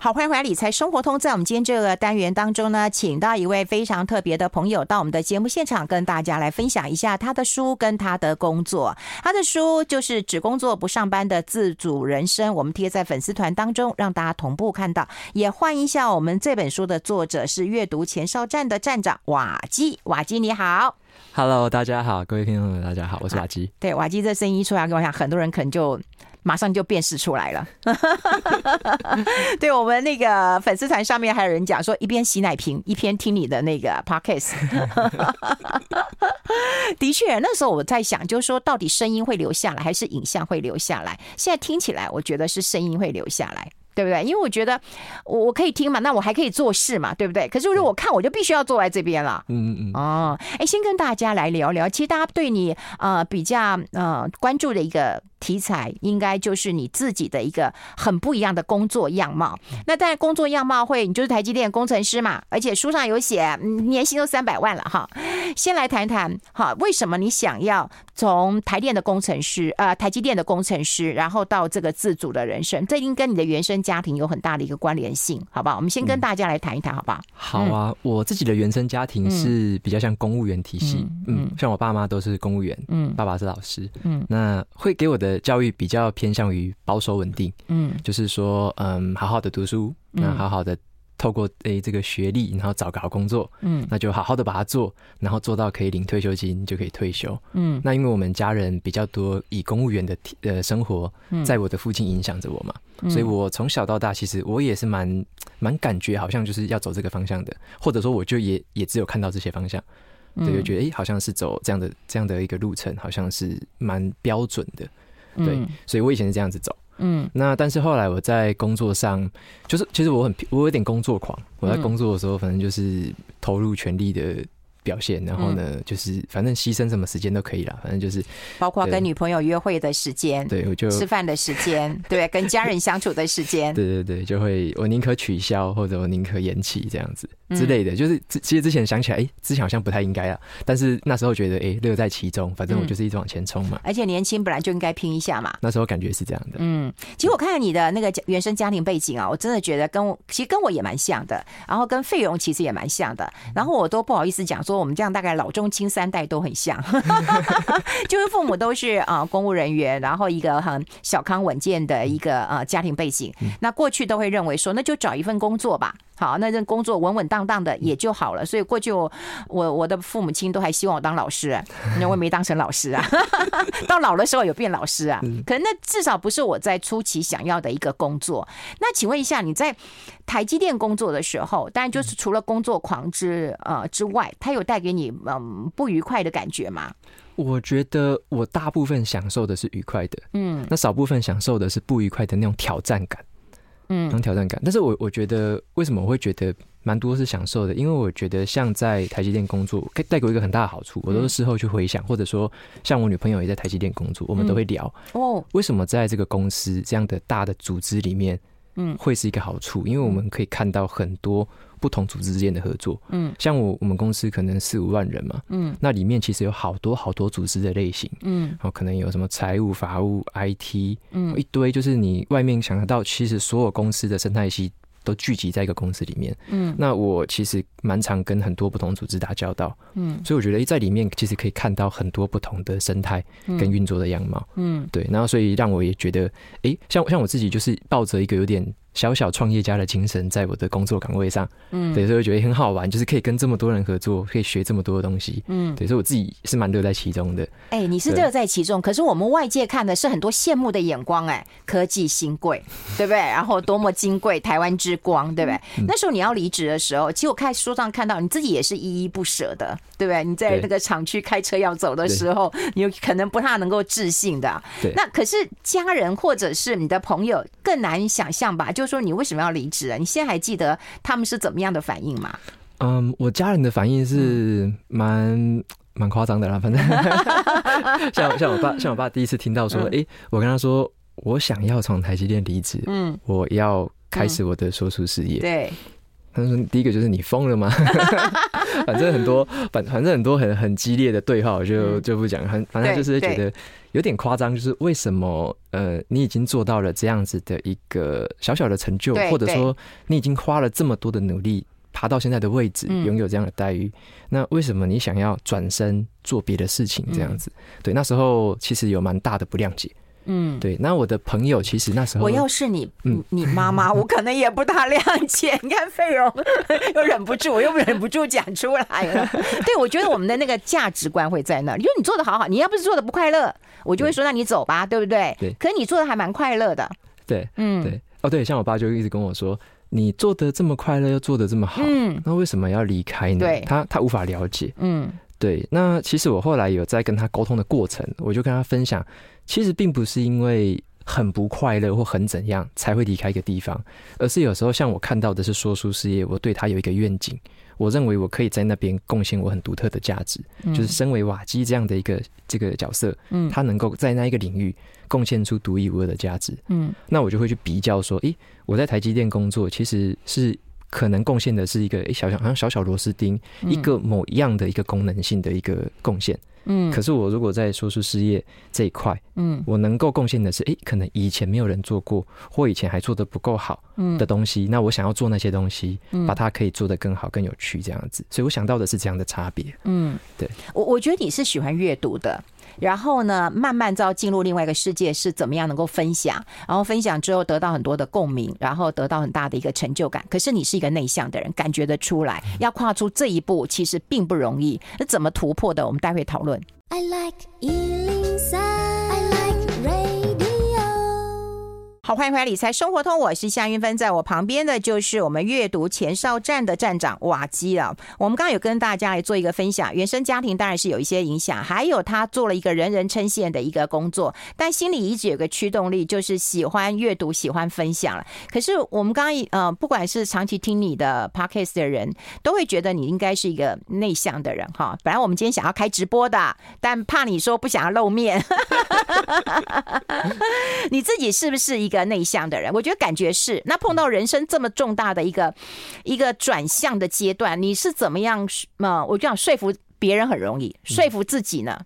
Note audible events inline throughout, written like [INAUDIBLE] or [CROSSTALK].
好，欢迎回来，理财生活通。在我们今天这个单元当中呢，请到一位非常特别的朋友到我们的节目现场，跟大家来分享一下他的书跟他的工作。他的书就是《只工作不上班的自主人生》，我们贴在粉丝团当中，让大家同步看到。也欢迎一下我们这本书的作者是阅读前哨站的站长瓦基。瓦基你好，Hello，大家好，各位听众们大家好，我是瓦基。对，瓦基这声音一出来，跟我想很多人可能就。马上就辨识出来了。[LAUGHS] 对，我们那个粉丝团上面还有人讲说，一边洗奶瓶一边听你的那个 podcast。[LAUGHS] 的确，那时候我在想，就是说，到底声音会留下来，还是影像会留下来？现在听起来，我觉得是声音会留下来。对不对？因为我觉得我我可以听嘛，那我还可以做事嘛，对不对？可是如果我看，我就必须要坐在这边了。嗯嗯嗯。哦，哎，先跟大家来聊聊。其实大家对你呃比较呃关注的一个题材，应该就是你自己的一个很不一样的工作样貌。那当然，工作样貌会，你就是台积电工程师嘛，而且书上有写，年薪都三百万了哈。先来谈谈哈，为什么你想要从台电的工程师呃台积电的工程师，然后到这个自主的人生？这应跟你的原生。家庭有很大的一个关联性，好不好？我们先跟大家来谈一谈，好不好？好啊，我自己的原生家庭是比较像公务员体系，嗯，像我爸妈都是公务员，嗯，爸爸是老师，嗯，那会给我的教育比较偏向于保守稳定，嗯，就是说，嗯，好好的读书，那好好的。透过诶这个学历，然后找个好工作，嗯，那就好好的把它做，然后做到可以领退休金就可以退休，嗯，那因为我们家人比较多以公务员的呃生活，在我的父亲影响着我嘛，嗯，所以我从小到大其实我也是蛮蛮感觉好像就是要走这个方向的，或者说我就也也只有看到这些方向，对，就觉得诶好像是走这样的这样的一个路程，好像是蛮标准的，对，所以我以前是这样子走。嗯，那但是后来我在工作上，就是其实我很我有点工作狂，我在工作的时候，反正就是投入全力的。表现，然后呢，嗯、就是反正牺牲什么时间都可以了，反正就是包括跟女朋友约会的时间，对，我就吃饭的时间，[LAUGHS] 对，跟家人相处的时间，对对对，就会我宁可取消或者我宁可延期这样子之类的，就是其实之前想起来，哎，之前好像不太应该啊，但是那时候觉得，哎，乐在其中，反正我就是一直往前冲嘛，而且年轻本来就应该拼一下嘛，那时候感觉是这样的，嗯，其实我看到你的那个原生家庭背景啊，我真的觉得跟我其实跟我也蛮像的，然后跟费蓉其实也蛮像的，然后我都不好意思讲说我们这样大概老。中青三代都很像，[LAUGHS] 就是父母都是啊公务人员，然后一个很小康稳健的一个呃家庭背景。那过去都会认为说，那就找一份工作吧。好，那这工作稳稳当当的也就好了。所以过去我我我的父母亲都还希望我当老师，[LAUGHS] 那我也没当成老师啊。[LAUGHS] 到老的时候有变老师啊，可能那至少不是我在初期想要的一个工作。那请问一下，你在台积电工作的时候，当然就是除了工作狂之呃之外，它有带给你嗯不愉快的感觉吗？我觉得我大部分享受的是愉快的，嗯，那少部分享受的是不愉快的那种挑战感。嗯，有挑战感，但是我我觉得为什么我会觉得蛮多是享受的？因为我觉得像在台积电工作，可以带给我一个很大的好处。我都是事后去回想，或者说像我女朋友也在台积电工作，我们都会聊哦，为什么在这个公司这样的大的组织里面，嗯，会是一个好处？因为我们可以看到很多。不同组织之间的合作，嗯，像我我们公司可能四五万人嘛，嗯，那里面其实有好多好多组织的类型，嗯，然后可能有什么财务、法务、IT，嗯，一堆就是你外面想得到，其实所有公司的生态系都聚集在一个公司里面，嗯，那我其实蛮常跟很多不同组织打交道，嗯，所以我觉得在里面其实可以看到很多不同的生态跟运作的样貌，嗯，对，然后所以让我也觉得，哎，像像我自己就是抱着一个有点。小小创业家的精神，在我的工作岗位上，嗯，对，所以我觉得很好玩，就是可以跟这么多人合作，可以学这么多的东西，嗯，对，所以我自己是蛮乐在其中的。哎、欸，你是乐在其中，可是我们外界看的是很多羡慕的眼光，哎，科技新贵，[LAUGHS] 对不对？然后多么金贵，台湾之光，对不对？嗯、那时候你要离职的时候，其实我看书上看到你自己也是依依不舍的，对不对？你在那个厂区开车要走的时候，你有可能不太能够置信的。对，那可是家人或者是你的朋友更难想象吧？就说你为什么要离职啊？你现在还记得他们是怎么样的反应吗？嗯，我家人的反应是蛮蛮夸张的啦。反正 [LAUGHS] 像像我爸，像我爸第一次听到说，哎、嗯欸，我跟他说我想要从台积电离职，嗯，我要开始我的说书事业。对，他说第一个就是你疯了吗？[LAUGHS] 反正很多反反正很多很很激烈的对话，我就就不讲。很反正就是觉得有点夸张，就是为什么呃你已经做到了这样子的一个小小的成就，或者说你已经花了这么多的努力爬到现在的位置，拥有这样的待遇，那为什么你想要转身做别的事情？这样子，对，那时候其实有蛮大的不谅解。嗯，对，那我的朋友其实那时候，我要是你，嗯，你妈妈，我可能也不大谅解。你看费蓉又忍不住，我又忍不住讲出来了。[LAUGHS] 对，我觉得我们的那个价值观会在那儿，因为你做的好好，你要不是做的不快乐，我就会说，那你走吧，对不对？对。可是你做的还蛮快乐的。对，嗯，对。哦，对，像我爸就一直跟我说，你做的这么快乐，又做的这么好，嗯，那为什么要离开呢？对，他他无法了解。嗯，对。那其实我后来有在跟他沟通的过程，我就跟他分享。其实并不是因为很不快乐或很怎样才会离开一个地方，而是有时候像我看到的是说书事业，我对他有一个愿景，我认为我可以在那边贡献我很独特的价值，就是身为瓦基这样的一个这个角色，嗯，他能够在那一个领域贡献出独一无二的价值，嗯，那我就会去比较说，诶，我在台积电工作其实是可能贡献的是一个诶小小好像小小螺丝钉，一个某一样的一个功能性的一个贡献。嗯，可是我如果在说书事业这一块，嗯，我能够贡献的是，哎、欸，可能以前没有人做过，或以前还做的不够好，的东西，嗯，那我想要做那些东西，把它可以做得更好、更有趣，这样子。所以我想到的是这样的差别。嗯，对，我我觉得你是喜欢阅读的。然后呢，慢慢到进入另外一个世界是怎么样能够分享，然后分享之后得到很多的共鸣，然后得到很大的一个成就感。可是你是一个内向的人，感觉得出来，要跨出这一步其实并不容易。那怎么突破的？我们待会讨论。I like 好，欢迎回来，理财生活通，我是夏云芬，在我旁边的就是我们阅读前哨站的站长瓦基了。我们刚刚有跟大家来做一个分享，原生家庭当然是有一些影响，还有他做了一个人人称羡的一个工作，但心里一直有个驱动力，就是喜欢阅读，喜欢分享了。可是我们刚刚呃，不管是长期听你的 podcast 的人，都会觉得你应该是一个内向的人哈。本来我们今天想要开直播的，但怕你说不想要露面，[LAUGHS] [LAUGHS] 你自己是不是一个？内向的人，我觉得感觉是。那碰到人生这么重大的一个一个转向的阶段，你是怎么样？嘛，我就想说服别人很容易，说服自己呢？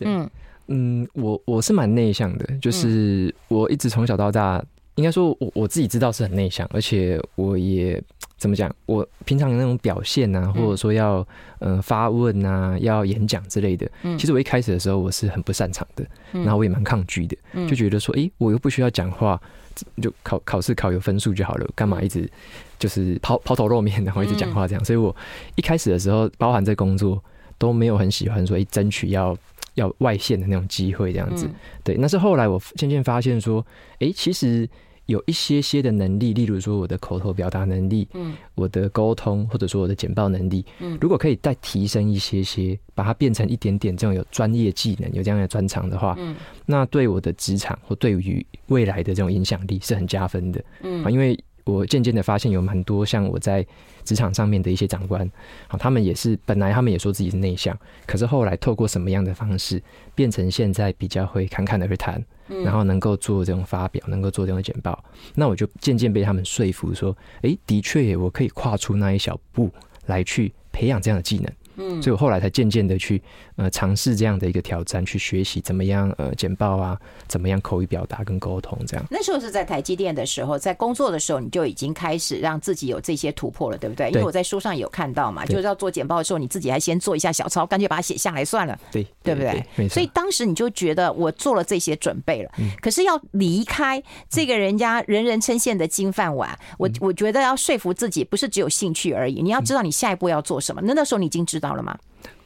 嗯嗯，我我是蛮内向的，就是我一直从小到大，应该说我我自己知道是很内向，而且我也。怎么讲？我平常的那种表现啊，或者说要嗯、呃、发问啊，要演讲之类的，其实我一开始的时候我是很不擅长的，然后我也蛮抗拒的，就觉得说，诶，我又不需要讲话，就考考试考有分数就好了，干嘛一直就是抛抛头露面，然后一直讲话这样？所以我一开始的时候，包含在工作都没有很喜欢说，诶，争取要要外线的那种机会这样子。对，那是后来我渐渐发现说，诶，其实。有一些些的能力，例如说我的口头表达能力，嗯，我的沟通，或者说我的简报能力，嗯，如果可以再提升一些些，把它变成一点点这种有专业技能、有这样的专长的话，嗯，那对我的职场或对于未来的这种影响力是很加分的，嗯，啊，因为我渐渐的发现有蛮多像我在职场上面的一些长官，好，他们也是本来他们也说自己是内向，可是后来透过什么样的方式，变成现在比较会侃侃而谈。然后能够做这种发表，能够做这种简报，那我就渐渐被他们说服，说，哎，的确，我可以跨出那一小步来去培养这样的技能。嗯，所以我后来才渐渐的去呃尝试这样的一个挑战，去学习怎么样呃简报啊，怎么样口语表达跟沟通这样。那时候是在台积电的时候，在工作的时候，你就已经开始让自己有这些突破了，对不对？因为我在书上有看到嘛，就是要做简报的时候，你自己还先做一下小抄，干脆把它写下来算了，对，对不对？对，没错。所以当时你就觉得我做了这些准备了，嗯，可是要离开这个人家人人称羡的金饭碗，嗯，我我觉得要说服自己，不是只有兴趣而已，你要知道你下一步要做什么。那那时候你已经知道。到了吗？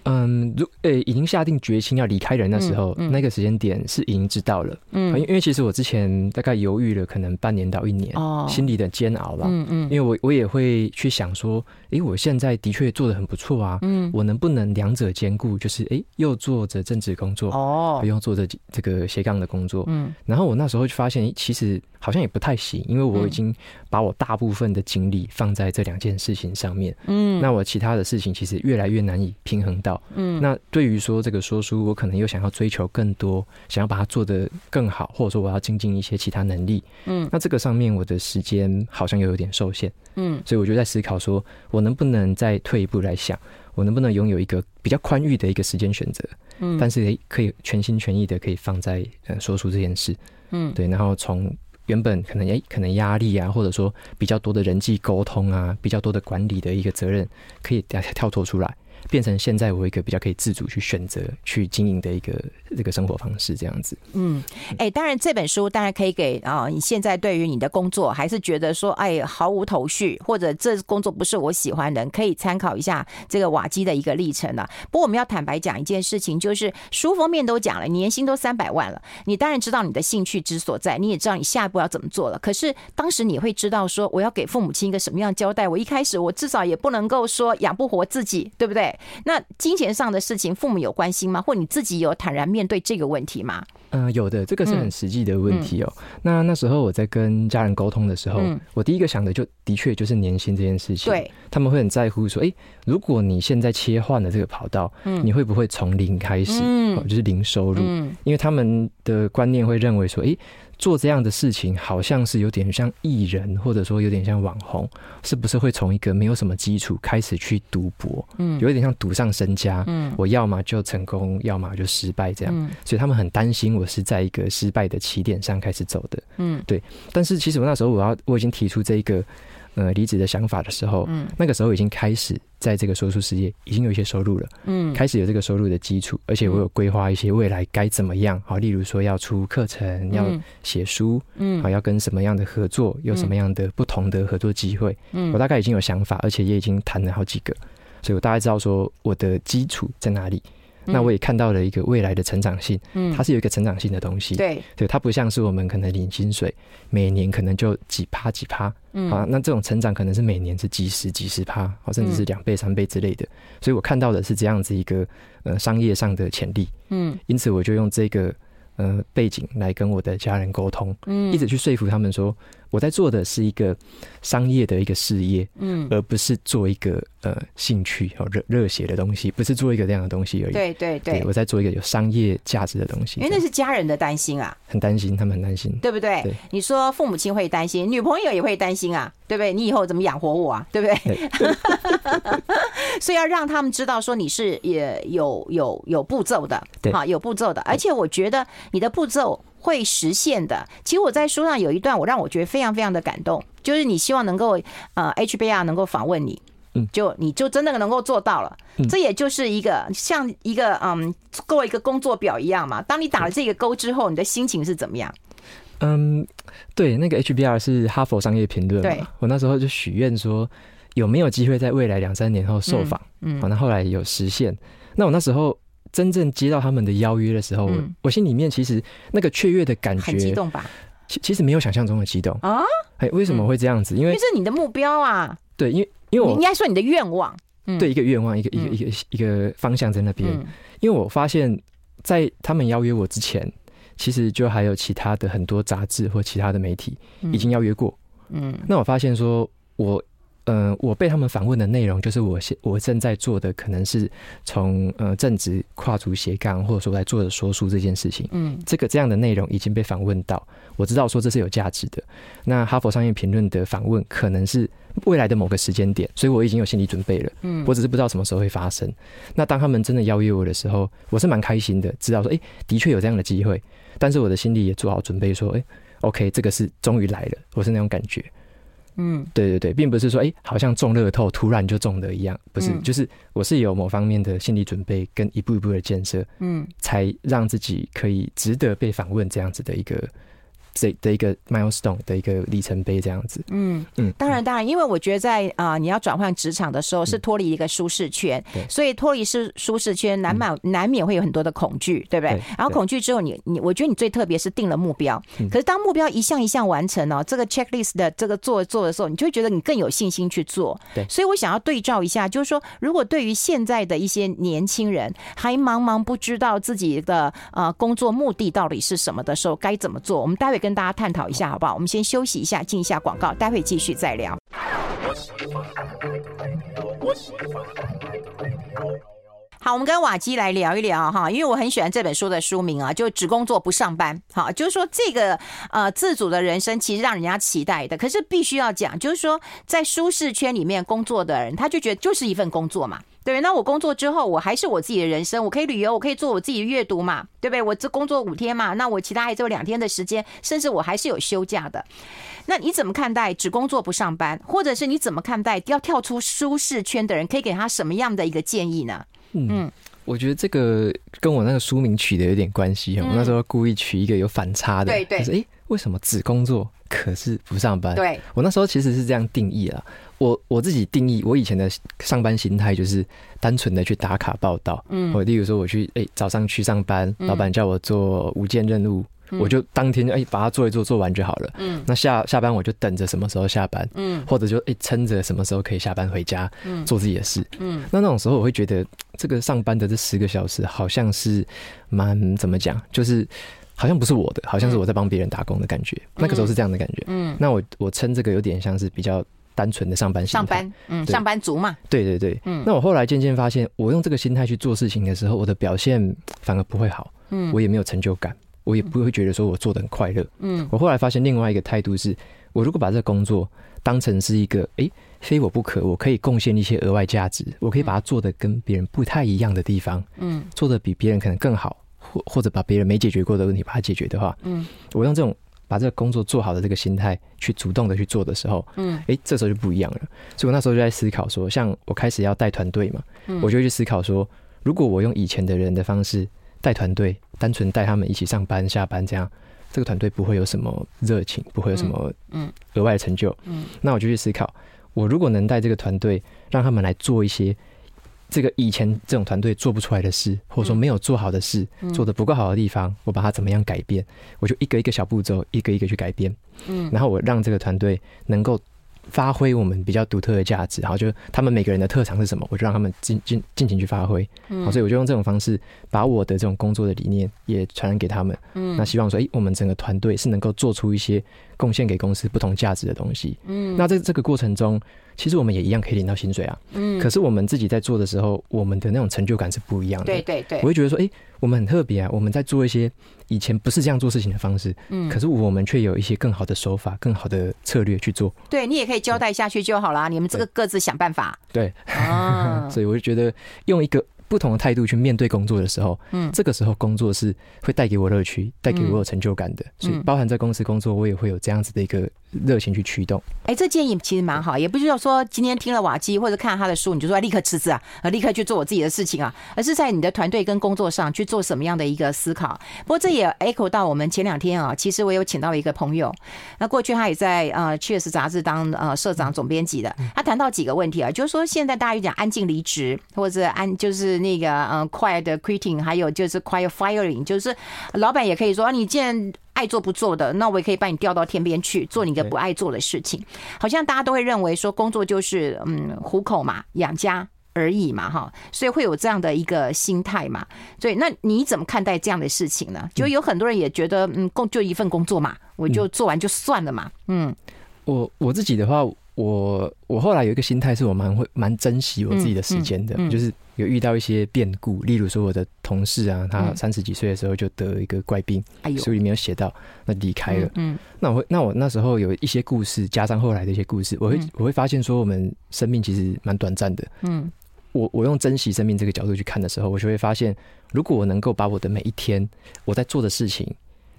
嗯，如呃、欸，已经下定决心要离开人的时候，嗯嗯、那个时间点是已经知道了。嗯，因为其实我之前大概犹豫了可能半年到一年，哦，心里的煎熬吧。嗯嗯，因为我我也会去想说，诶、欸，我现在的确做的很不错啊。嗯，我能不能两者兼顾？就是诶、欸，又做着正职工作，哦，不用做着这个斜杠的工作。嗯，然后我那时候就发现，其实。好像也不太行，因为我已经把我大部分的精力放在这两件事情上面。嗯，那我其他的事情其实越来越难以平衡到。到。嗯，那对于说这个说书，我可能又想要追求更多，想要把它做得更好，或者说我要精进一些其他能力。嗯，那这个上面我的时间好像又有点受限。嗯，所以我就在思考说，我能不能再退一步来想，我能不能拥有一个比较宽裕的一个时间选择？嗯，但是可以全心全意的可以放在呃说书这件事。嗯，对，然后从。原本可能诶，可能压力啊，或者说比较多的人际沟通啊，比较多的管理的一个责任，可以跳跳脱出来。变成现在我一个比较可以自主去选择去经营的一个这个生活方式，这样子。嗯，哎、当然这本书当然可以给啊，你现在对于你的工作还是觉得说，哎，毫无头绪，或者这工作不是我喜欢的，可以参考一下这个瓦基的一个历程了。不过我们要坦白讲一件事情，就是书封面都讲了，年薪都三百万了，你当然知道你的兴趣之所在，你也知道你下一步要怎么做了。可是当时你会知道说，我要给父母亲一个什么样交代？我一开始我至少也不能够说养不活自己，对不对？那金钱上的事情，父母有关心吗？或你自己有坦然面对这个问题吗？嗯、呃，有的，这个是很实际的问题哦。嗯嗯、那那时候我在跟家人沟通的时候，嗯、我第一个想的就的确就是年薪这件事情。对，他们会很在乎说，哎、欸，如果你现在切换了这个跑道，嗯，你会不会从零开始？嗯，就是零收入。嗯，因为他们的观念会认为说，哎、欸。做这样的事情，好像是有点像艺人，或者说有点像网红，是不是会从一个没有什么基础开始去赌博？嗯，有一点像赌上身家。嗯，我要么就成功，要么就失败这样。嗯，所以他们很担心我是在一个失败的起点上开始走的。嗯，对。但是其实我那时候我要我已经提出这一个。呃，离职的想法的时候，嗯，那个时候已经开始在这个说书事业已经有一些收入了，嗯，开始有这个收入的基础，而且我有规划一些未来该怎么样，好，例如说要出课程，要写书，嗯，好，要跟什么样的合作，有什么样的不同的合作机会，嗯，我大概已经有想法，而且也已经谈了好几个，所以我大概知道说我的基础在哪里。那我也看到了一个未来的成长性，嗯，它是有一个成长性的东西，对，对，它不像是我们可能领薪水，每年可能就几趴几趴，嗯，好，那这种成长可能是每年是几十几十趴，好，甚至是两倍三倍之类的，所以我看到的是这样子一个呃商业上的潜力，嗯，因此我就用这个。呃，背景来跟我的家人沟通，嗯，一直去说服他们说，我在做的是一个商业的一个事业，嗯，而不是做一个呃兴趣和热热血的东西，不是做一个这样的东西而已。对对对，对，我在做一个有商业价值的东西。因为那是家人的担心啊，很担心，他们很担心，对不对？对，你说父母亲会担心，女朋友也会担心啊，对不对？你以后怎么养活我啊？对不对？对所以要让他们知道说你是也有有有步骤的，对，啊，有步骤的，而且我觉得。你的步骤会实现的。其实我在书上有一段，我让我觉得非常非常的感动，就是你希望能够呃 HBR 能够访问你，嗯，就你就真的能够做到了。这也就是一个像一个嗯，做一个工作表一样嘛。当你打了这个勾之后，你的心情是怎么样？嗯，对，那个 HBR 是哈佛商业评论。对，我那时候就许愿说，有没有机会在未来两三年后受访？嗯，那后来有实现。那我那时候。真正接到他们的邀约的时候，嗯、我心里面其实那个雀跃的感觉，很激动吧？其其实没有想象中的激动啊！哎，为什么会这样子？因为这是你的目标啊！对，因为因为我应该说你的愿望，嗯、对一个愿望，一个一个一个一个方向在那边。嗯、因为我发现，在他们邀约我之前，其实就还有其他的很多杂志或其他的媒体已经邀约过。嗯，那我发现说，我。嗯、呃，我被他们访问的内容，就是我现我正在做的，可能是从呃正职跨足斜杠，或者说在做的说书这件事情。嗯，这个这样的内容已经被访问到，我知道说这是有价值的。那哈佛商业评论的访问可能是未来的某个时间点，所以我已经有心理准备了。嗯，我只是不知道什么时候会发生。那当他们真的邀约我的时候，我是蛮开心的，知道说，哎、欸，的确有这样的机会。但是我的心里也做好准备，说，哎、欸，OK，这个是终于来了，我是那种感觉。嗯，对对对，并不是说哎，好像中乐透突然就中的一样，不是，嗯、就是我是有某方面的心理准备跟一步一步的建设，嗯，才让自己可以值得被访问这样子的一个。这的一个 milestone 的一个里程碑，这样子。嗯嗯，当然当然，因为我觉得在啊、呃，你要转换职场的时候，是脱离一个舒适圈，嗯、所以脱离是舒适圈，难免难免会有很多的恐惧，对不对？对，然后恐惧之后你，你你，我觉得你最特别是定了目标。嗯、可是当目标一项一项完成哦，这个 checklist 的这个做做的时候，你就会觉得你更有信心去做。对，所以我想要对照一下，就是说，如果对于现在的一些年轻人还茫茫不知道自己的呃工作目的到底是什么的时候，该怎么做？我们待会。跟大家探讨一下，好不好？我们先休息一下，进一下广告，待会继续再聊。好，我们跟瓦基来聊一聊哈，因为我很喜欢这本书的书名啊，就只工作不上班。好，就是说这个呃自主的人生其实让人家期待的，可是必须要讲，就是说在舒适圈里面工作的人，他就觉得就是一份工作嘛。对，那我工作之后，我还是我自己的人生，我可以旅游，我可以做我自己的阅读嘛，对不对？我这工作五天嘛，那我其他还只有两天的时间，甚至我还是有休假的。那你怎么看待只工作不上班，或者是你怎么看待要跳出舒适圈的人，可以给他什么样的一个建议呢？嗯，我觉得这个跟我那个书名取的有点关系。我那时候故意取一个有反差的，对对，就是哎，为什么只工作可是不上班？对，我那时候其实是这样定义了。我我自己定义，我以前的上班心态就是单纯的去打卡报道。嗯，我例如说我去哎早上去上班，老板叫我做五件任务。我就当天就哎把它做一做，做完就好了。嗯，那下下班我就等着什么时候下班。嗯，或者就哎撑着什么时候可以下班回家。嗯，做自己的事。嗯，那那种时候我会觉得这个上班的这十个小时好像是蛮怎么讲，就是好像不是我的，好像是我在帮别人打工的感觉。那个时候是这样的感觉。嗯，那我我称这个有点像是比较单纯的上班心态。上班，嗯，上班族嘛。对对对。嗯，那我后来渐渐发现，我用这个心态去做事情的时候，我的表现反而不会好。嗯，我也没有成就感。我也不会觉得说我做的很快乐。嗯，我后来发现另外一个态度是，我如果把这个工作当成是一个，诶，非我不可，我可以贡献一些额外价值，我可以把它做的跟别人不太一样的地方，嗯，做的比别人可能更好，或或者把别人没解决过的问题把它解决的话，嗯，我用这种把这个工作做好的这个心态去主动的去做的时候，嗯，诶，这时候就不一样了。所以我那时候就在思考说，像我开始要带团队嘛，我就会去思考说，如果我用以前的人的方式。带团队，单纯带他们一起上班下班，这样这个团队不会有什么热情，不会有什么嗯额外的成就。嗯，嗯，那我就去思考，我如果能带这个团队，让他们来做一些这个以前这种团队做不出来的事，或者说没有做好的事，嗯、做的不够好的地方，我把它怎么样改变？我就一个一个小步骤，一个一个去改变。嗯，然后我让这个团队能够。发挥我们比较独特的价值，然后就他们每个人的特长是什么，我就让他们尽尽尽情去发挥。嗯，所以我就用这种方式，把我的这种工作的理念也传染给他们。嗯，那希望说，哎，我们整个团队是能够做出一些贡献给公司不同价值的东西。嗯，那在这个过程中。其实我们也一样可以领到薪水啊，嗯，可是我们自己在做的时候，我们的那种成就感是不一样的。对对对，我会觉得说，哎，我们很特别啊，我们在做一些以前不是这样做事情的方式，嗯，可是我们却有一些更好的手法、更好的策略去做。对，你也可以交代下去就好啦，你们这个各自想办法。对，啊，[LAUGHS] 所以我就觉得用一个。不同的态度去面对工作的时候，嗯，这个时候工作是会带给我乐趣，带给我有成就感的，所以包含在公司工作，我也会有这样子的一个热情去驱动。哎，这建议其实蛮好，也不是说今天听了瓦基或者看了他的书，你就说立刻辞职啊，呃，立刻去做我自己的事情啊，而是在你的团队跟工作上去做什么样的一个思考。不过这也 echo 到我们前两天啊，其实我有请到一个朋友，那过去他也在呃《确实》杂志当呃社长总编辑的，他谈到几个问题啊，就是说现在大家有讲安静离职或者安就是。那个嗯，quiet quitting，还有就是 quiet firing，就是老板也可以说啊，你既然爱做不做的，那我也可以把你调到天边去做你个不爱做的事情。好像大家都会认为说，工作就是嗯糊口嘛，养家而已嘛，哈，所以会有这样的一个心态嘛。所以那你怎么看待这样的事情呢？就有很多人也觉得，嗯，工就一份工作嘛，我就做完就算了嘛。嗯，我我自己的话。我我后来有一个心态，是我蛮会蛮珍惜我自己的时间的，嗯嗯嗯、就是有遇到一些变故，例如说我的同事啊，他三十几岁的时候就得一个怪病，书里面有写到，那离开了。嗯，嗯那我会那我那时候有一些故事，加上后来的一些故事，我会我会发现说，我们生命其实蛮短暂的。嗯，我我用珍惜生命这个角度去看的时候，我就会发现，如果我能够把我的每一天我在做的事情，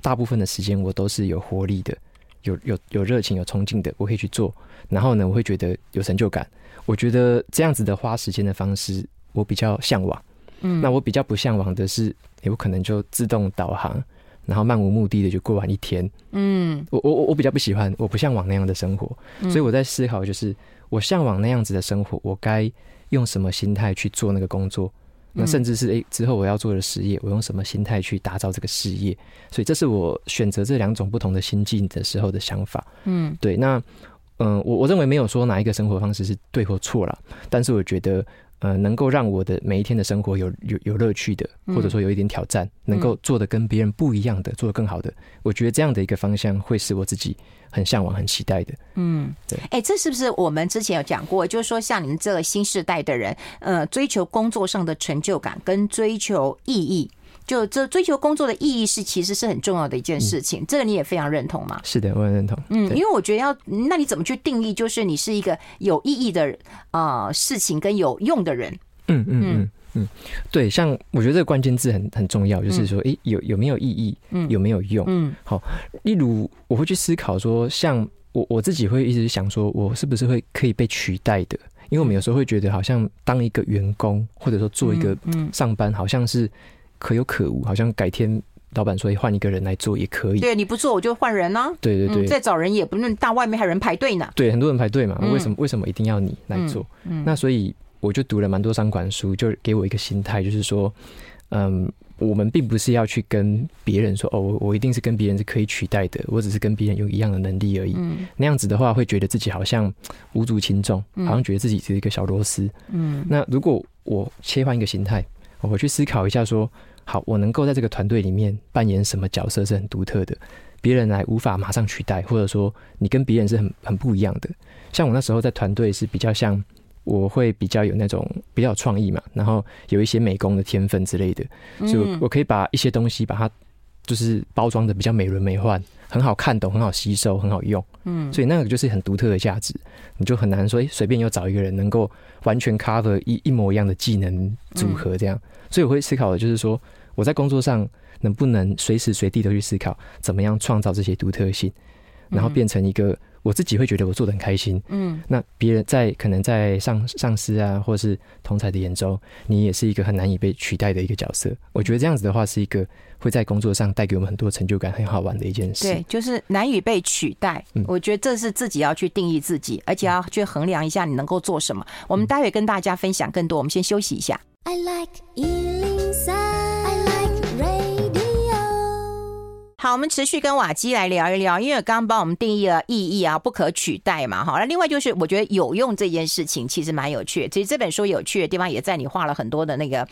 大部分的时间我都是有活力的。有有有热情、有冲劲的，我可以去做。然后呢，我会觉得有成就感。我觉得这样子的花时间的方式，我比较向往。嗯，那我比较不向往的是，有可能就自动导航，然后漫无目的的就过完一天。嗯，我我我比较不喜欢，我不向往那样的生活。所以我在思考，就是我向往那样子的生活，我该用什么心态去做那个工作。那甚至是诶，之后我要做的事业，我用什么心态去打造这个事业？所以这是我选择这两种不同的心境的时候的想法。嗯，对。那嗯，我我认为没有说哪一个生活方式是对或错啦，但是我觉得呃，能够让我的每一天的生活有有有乐趣的，或者说有一点挑战，嗯、能够做的跟别人不一样的，做的更好的，我觉得这样的一个方向会是我自己很向往、很期待的。嗯，对。哎、欸，这是不是我们之前有讲过？就是说，像你们这个新时代的人，呃，追求工作上的成就感跟追求意义。就这追求工作的意义是，其实是很重要的一件事情。嗯、这个你也非常认同吗？是的，我很认同。嗯，因为我觉得要，那你怎么去定义，就是你是一个有意义的啊、呃、事情跟有用的人？嗯嗯嗯嗯，对。像我觉得这个关键字很很重要，就是说，哎、嗯，有有没有意义？嗯，有没有用？嗯，好。例如，我会去思考说，像我我自己会一直想说，我是不是会可以被取代的？因为我们有时候会觉得，好像当一个员工，或者说做一个上班，好像是。可有可无，好像改天老板说换一个人来做也可以。对，你不做我就换人啊。对对对，再找人也不用，大外面还有人排队呢。对，很多人排队嘛，为什么为什么一定要你来做？那所以我就读了蛮多商管书，就给我一个心态，就是说，嗯，我们并不是要去跟别人说，哦，我我一定是跟别人是可以取代的，我只是跟别人有一样的能力而已。那样子的话，会觉得自己好像无足轻重，好像觉得自己是一个小螺丝。嗯，那如果我切换一个心态，我去思考一下说。好，我能够在这个团队里面扮演什么角色是很独特的，别人来无法马上取代，或者说你跟别人是很很不一样的。像我那时候在团队是比较像，我会比较有那种比较有创意嘛，然后有一些美工的天分之类的，所以我可以把一些东西把它就是包装的比较美轮美奂，很好看懂，很好吸收，很好用。嗯，所以那个就是很独特的价值，你就很难说，诶，随便又找一个人能够完全 cover 一一模一样的技能组合这样。所以我会思考的就是说，我在工作上能不能随时随地都去思考，怎么样创造这些独特性，然后变成一个我自己会觉得我做的很开心。嗯，那别人在可能在上上司啊，或是同侪的眼中，你也是一个很难以被取代的一个角色。我觉得这样子的话，是一个会在工作上带给我们很多成就感、很好玩的一件事。对，就是难以被取代。嗯，我觉得这是自己要去定义自己，而且要去衡量一下你能够做什么。我们待会跟大家分享更多，我们先休息一下。I like 好，我们持续跟瓦基来聊一聊，因为刚刚帮我们定义了意义啊，不可取代嘛。好，那另外就是我觉得有用这件事情其实蛮有趣的。其实这本书有趣的地方也在你画了很多的那个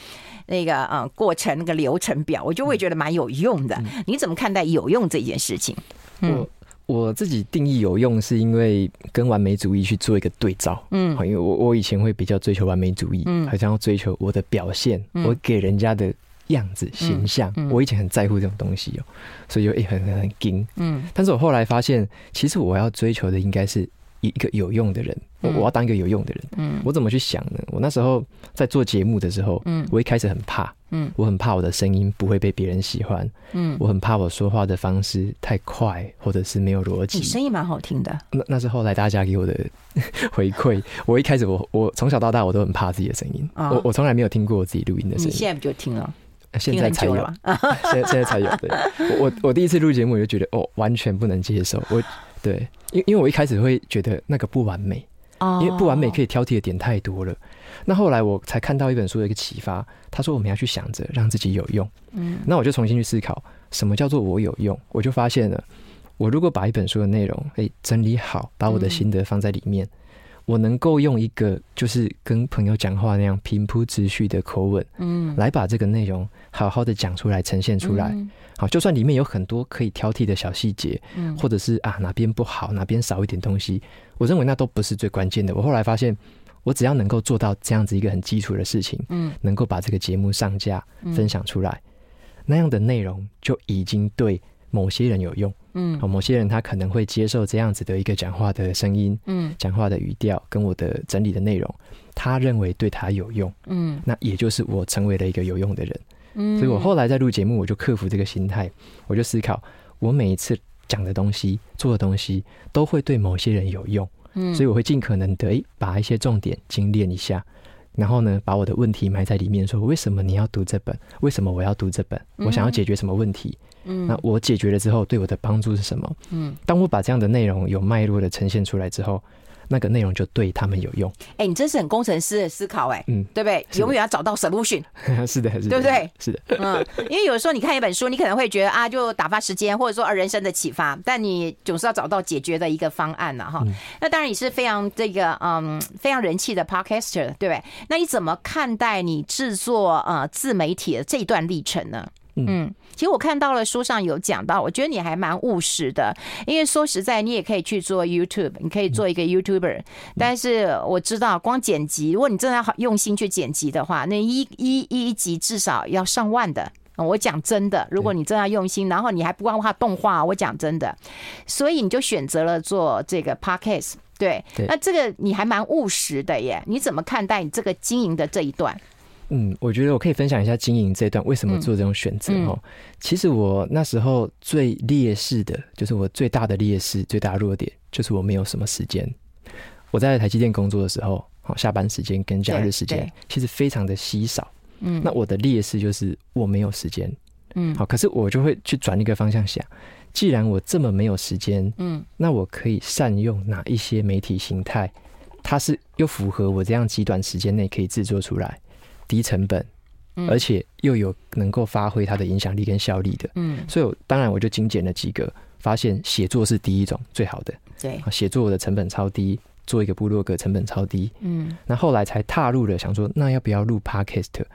那个嗯过程那个流程表，我就会觉得蛮有用的。你怎么看待有用这件事情？嗯。我自己定义有用，是因为跟完美主义去做一个对照。嗯，因为我我以前会比较追求完美主义，嗯，好像要追求我的表现，我给人家的样子形象，我以前很在乎这种东西哦，所以就很很很紧。嗯，但是我后来发现，其实我要追求的应该是一个有用的人。我我要当一个有用的人。嗯，我怎么去想呢？我那时候在做节目的时候，嗯，我一开始很怕，嗯，我很怕我的声音不会被别人喜欢，嗯，我很怕我说话的方式太快或者是没有逻辑。你声音蛮好听的。那那是后来大家给我的 [LAUGHS] 回馈。我一开始我我从小到大我都很怕自己的声音，我我从来没有听过我自己录音的声音。你现在不就听了？现在才有，现在现在才有。对，我我第一次录节目我就觉得哦，完全不能接受。我对，因因为我一开始会觉得那个不完美。因为不完美可以挑剔的点太多了，那后来我才看到一本书的一个启发，他说我们要去想着让自己有用。嗯，那我就重新去思考什么叫做我有用，我就发现了，我如果把一本书的内容诶整理好，把我的心得放在里面，我能够用一个就是跟朋友讲话那样平铺直叙的口吻，嗯，来把这个内容好好的讲出来，呈现出来。好，就算里面有很多可以挑剔的小细节，嗯，或者是啊哪边不好，哪边少一点东西，我认为那都不是最关键的。我后来发现，我只要能够做到这样子一个很基础的事情，嗯，能够把这个节目上架分享出来，那样的内容就已经对某些人有用，嗯，好，某些人他可能会接受这样子的一个讲话的声音，嗯，讲话的语调跟我的整理的内容，他认为对他有用，嗯，那也就是我成为了一个有用的人。嗯，所以我后来在录节目，我就克服这个心态，我就思考，我每一次讲的东西、做的东西，都会对某些人有用。嗯，所以我会尽可能的，诶，把一些重点精炼一下，然后呢，把我的问题埋在里面，说为什么你要读这本？为什么我要读这本？我想要解决什么问题？嗯，那我解决了之后，对我的帮助是什么？嗯，当我把这样的内容有脉络的呈现出来之后，那个内容就对他们有用。哎，你真是很工程师的思考，哎，嗯，对不对？永远要找到 solution，[LAUGHS] 是的，是的，对不对？是的，嗯，因为有时候你看一本书，你可能会觉得啊，就打发时间，或者说啊人生的启发，但你总是要找到解决的一个方案呐，哈。那当然你是非常这个嗯非常人气的 podcaster，对不对？那你怎么看待你制作呃自媒体的这一段历程呢？嗯，其实我看到了书上有讲到，我觉得你还蛮务实的，因为说实在，你也可以去做 YouTube，你可以做一个 YouTuber，但是我知道光剪辑，如果你真的要好用心去剪辑的话，那一一一集至少要上万的。我讲真的，如果你真的要用心，然后你还不光画动画，我讲真的，所以你就选择了做这个 Podcast，对，那这个你还蛮务实的耶，你怎么看待你这个经营的这一段？嗯，我觉得我可以分享一下经营这段为什么做这种选择哦。嗯嗯、其实我那时候最劣势的，就是我最大的劣势、最大的弱点，就是我没有什么时间。我在台积电工作的时候，好，下班时间跟假日时间其实非常的稀少。嗯，那我的劣势就是我没有时间。嗯，好，可是我就会去转一个方向想，既然我这么没有时间，嗯，那我可以善用哪一些媒体形态，它是又符合我这样极短时间内可以制作出来。低成本，而且又有能够发挥它的影响力跟效力的，嗯，所以我当然我就精简了几个，发现写作是第一种最好的，对，写作我的成本超低，做一个部落格成本超低，嗯，那后来才踏入了想说，那要不要录 Podcast？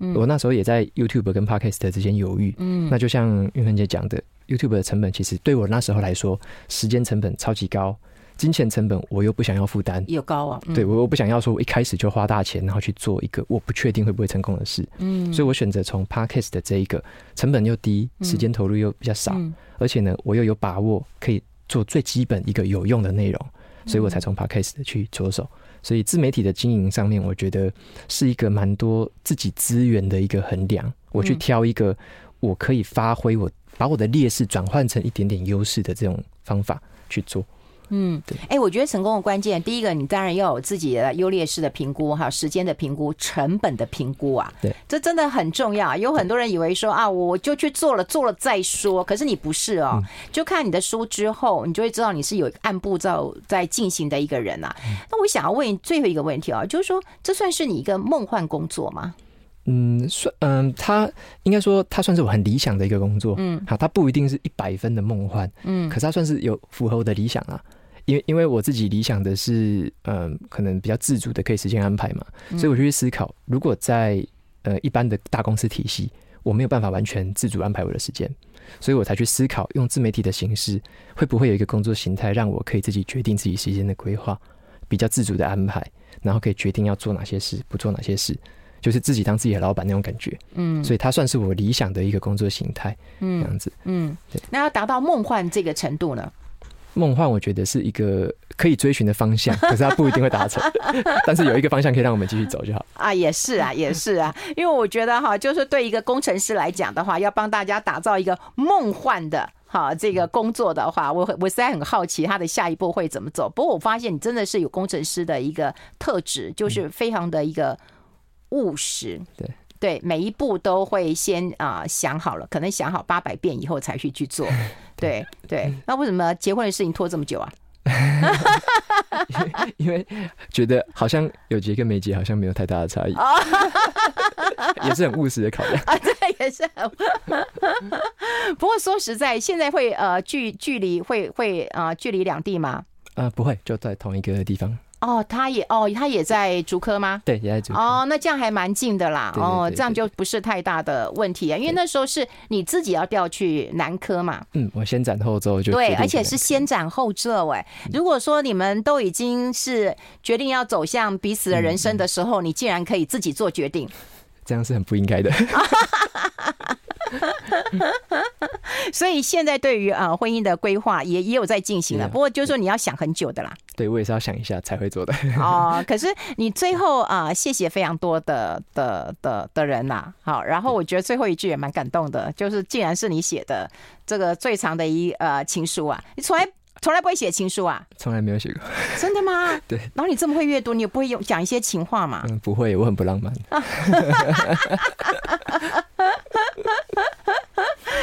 嗯，我那时候也在 YouTube 跟 Podcast 之间犹豫，嗯，那就像韵芬姐讲的，YouTube 的成本其实对我那时候来说，时间成本超级高。金钱成本我又不想要负担，又高啊！嗯、对我又不想要说，我一开始就花大钱，然后去做一个我不确定会不会成功的事。嗯，所以我选择从 Podcast 的这一个成本又低，时间投入又比较少，嗯、而且呢，我又有把握可以做最基本一个有用的内容，所以我才从 Podcast 去着手。所以自媒体的经营上面，我觉得是一个蛮多自己资源的一个衡量。我去挑一个我可以发挥我把我的劣势转换成一点点优势的这种方法去做。嗯，对，哎，我觉得成功的关键，第一个，你当然要有自己的优劣势的评估，还有时间的评估，成本的评估啊。对，这真的很重要。有很多人以为说啊，我就去做了，做了再说。可是你不是哦，就看你的书之后，你就会知道你是有按步骤在进行的一个人啊。那我想要问最后一个问题啊，就是说，这算是你一个梦幻工作吗？嗯，算，嗯，他应该说，他算是我很理想的一个工作。嗯，好，他不一定是一百分的梦幻，嗯，可是他算是有符合我的理想啊。因为因为我自己理想的是，嗯，可能比较自主的可以时间安排嘛，所以我就去思考，如果在呃一般的大公司体系，我没有办法完全自主安排我的时间，所以我才去思考用自媒体的形式，会不会有一个工作形态，让我可以自己决定自己时间的规划，比较自主的安排，然后可以决定要做哪些事，不做哪些事，就是自己当自己的老板那种感觉。嗯，所以它算是我理想的一个工作形态。嗯，这样子。嗯，对。那要达到梦幻这个程度呢？梦幻，我觉得是一个可以追寻的方向，[LAUGHS] 可是它不一定会达成。[LAUGHS] 但是有一个方向可以让我们继续走就好啊，也是啊，[LAUGHS] 也是啊，因为我觉得哈，就是对一个工程师来讲的话，要帮大家打造一个梦幻的哈这个工作的话，我我实在很好奇他的下一步会怎么走。不过我发现你真的是有工程师的一个特质，就是非常的一个务实。对。对，每一步都会先啊、呃、想好了，可能想好八百遍以后才去去做。[LAUGHS] 对对，[LAUGHS] 那为什么结婚的事情拖这么久啊？[LAUGHS] 因为觉得好像有结跟没结好像没有太大的差异，也是很务实的考量啊。对，也是很。不过说实在，现在会呃距距离会会啊、呃、距离两地吗？啊、呃，不会，就在同一个地方。哦，他也哦，他也在竹科吗？对，也在竹科。哦，那这样还蛮近的啦。哦，这样就不是太大的问题啊，因为那时候是你自己要调去南科嘛。嗯，我先斩后奏就对，而且是先斩后奏哎。如果说你们都已经是决定要走向彼此的人生的时候，嗯、你竟然可以自己做决定，这样是很不应该的。[LAUGHS] [LAUGHS] 所以现在对于呃婚姻的规划也也有在进行了，不过就是说你要想很久的啦。对，我也是要想一下才会做的。哦，可是你最后啊，谢谢非常多的的的的人呐。好，然后我觉得最后一句也蛮感动的，就是既然是你写的这个最长的一呃情书啊，你从来从来不会写情书啊？从来没有写过。真的吗？[LAUGHS] 对。然后你这么会阅读，你也不会用讲一些情话吗？嗯，不会，我很不浪漫。[LAUGHS]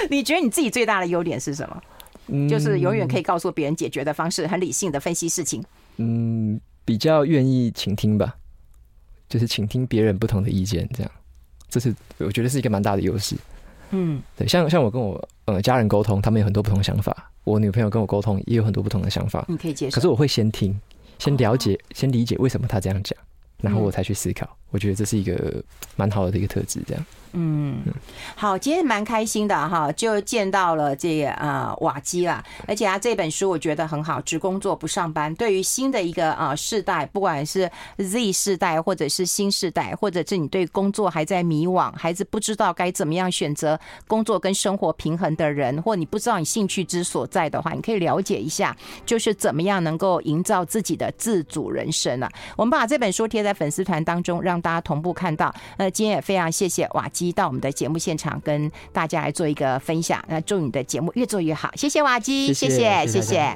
你觉得你自己最大的优点是什么？嗯、就是永远可以告诉别人解决的方式，很理性的分析事情。嗯，比较愿意倾听吧，就是倾听别人不同的意见，这样，这是我觉得是一个蛮大的优势。嗯，对，像像我跟我呃家人沟通，他们有很多不同的想法，我女朋友跟我沟通也有很多不同的想法，你可以接受。可是我会先听，先了解，哦、先理解为什么他这样讲，然后我才去思考。嗯、我觉得这是一个蛮好的一个特质，这样。嗯，好，今天蛮开心的哈，就见到了这个呃瓦基啦，而且啊这本书我觉得很好，只工作不上班。对于新的一个呃世代，不管是 Z 世代或者是新世代，或者是你对工作还在迷惘，孩子不知道该怎么样选择工作跟生活平衡的人，或你不知道你兴趣之所在的话，你可以了解一下，就是怎么样能够营造自己的自主人生啊。我们把这本书贴在粉丝团当中，让大家同步看到。那，今天也非常谢谢瓦基。到我们的节目现场跟大家来做一个分享，那祝你的节目越做越好，谢谢瓦基，谢谢谢谢。谢谢谢谢。